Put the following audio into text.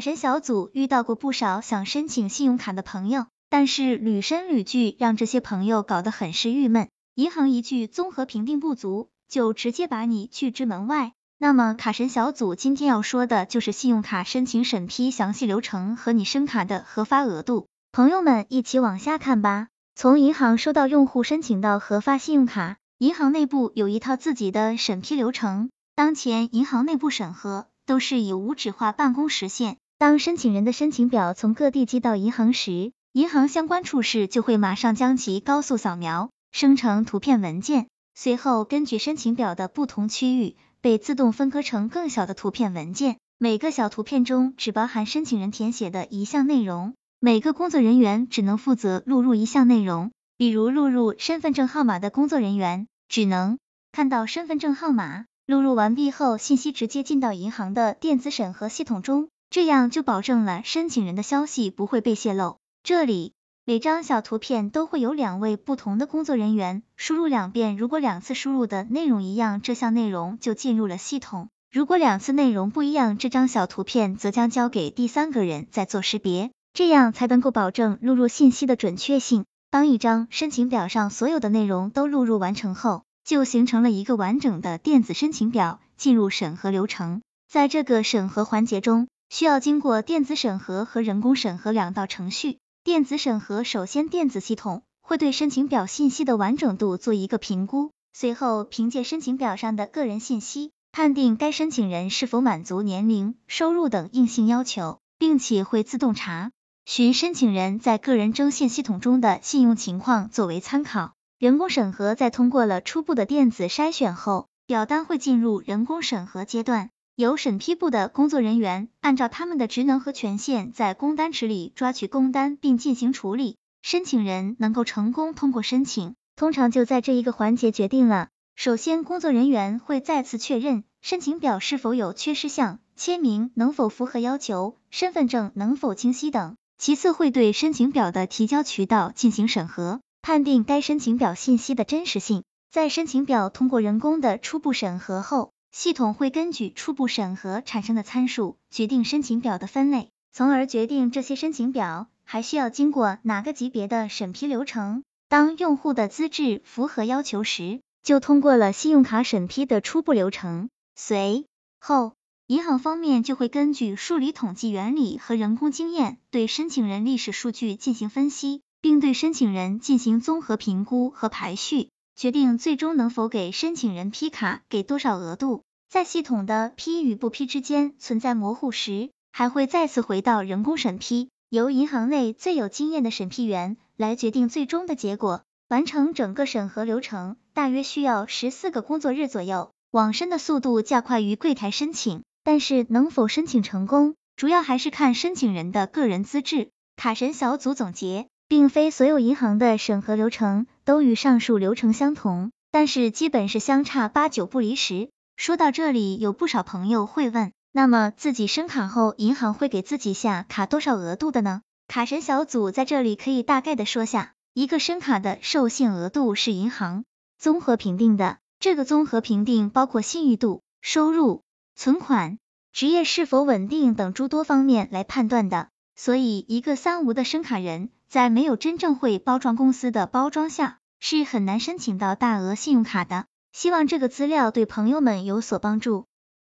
神小组遇到过不少想申请信用卡的朋友，但是屡申屡拒，让这些朋友搞得很是郁闷。银行一句综合评定不足，就直接把你拒之门外。那么卡神小组今天要说的就是信用卡申请审批详细流程和你申卡的核发额度。朋友们一起往下看吧。从银行收到用户申请到核发信用卡，银行内部有一套自己的审批流程。当前银行内部审核都是以无纸化办公实现。当申请人的申请表从各地寄到银行时，银行相关处室就会马上将其高速扫描，生成图片文件，随后根据申请表的不同区域，被自动分割成更小的图片文件。每个小图片中只包含申请人填写的一项内容，每个工作人员只能负责录入一项内容。比如录入身份证号码的工作人员，只能看到身份证号码。录入完毕后，信息直接进到银行的电子审核系统中，这样就保证了申请人的消息不会被泄露。这里每张小图片都会有两位不同的工作人员输入两遍，如果两次输入的内容一样，这项内容就进入了系统；如果两次内容不一样，这张小图片则将交给第三个人再做识别，这样才能够保证录入信息的准确性。当一张申请表上所有的内容都录入完成后，就形成了一个完整的电子申请表，进入审核流程。在这个审核环节中，需要经过电子审核和人工审核两道程序。电子审核首先，电子系统会对申请表信息的完整度做一个评估，随后凭借申请表上的个人信息，判定该申请人是否满足年龄、收入等硬性要求，并且会自动查询申请人在个人征信系统中的信用情况作为参考。人工审核在通过了初步的电子筛选后，表单会进入人工审核阶段，由审批部的工作人员按照他们的职能和权限，在工单池里抓取工单并进行处理。申请人能够成功通过申请，通常就在这一个环节决定了。首先，工作人员会再次确认申请表是否有缺失项，签名能否符合要求，身份证能否清晰等。其次，会对申请表的提交渠道进行审核。判定该申请表信息的真实性，在申请表通过人工的初步审核后，系统会根据初步审核产生的参数，决定申请表的分类，从而决定这些申请表还需要经过哪个级别的审批流程。当用户的资质符合要求时，就通过了信用卡审批的初步流程。随后，银行方面就会根据数理统计原理和人工经验，对申请人历史数据进行分析。并对申请人进行综合评估和排序，决定最终能否给申请人批卡，给多少额度。在系统的批与不批之间存在模糊时，还会再次回到人工审批，由银行内最有经验的审批员来决定最终的结果。完成整个审核流程大约需要十四个工作日左右，网申的速度较快于柜台申请，但是能否申请成功，主要还是看申请人的个人资质。卡神小组总结。并非所有银行的审核流程都与上述流程相同，但是基本是相差八九不离十。说到这里，有不少朋友会问，那么自己申卡后，银行会给自己下卡多少额度的呢？卡神小组在这里可以大概的说下，一个申卡的授信额度是银行综合评定的，这个综合评定包括信誉度、收入、存款、职业是否稳定等诸多方面来判断的。所以，一个三无的申卡人。在没有真正会包装公司的包装下，是很难申请到大额信用卡的。希望这个资料对朋友们有所帮助。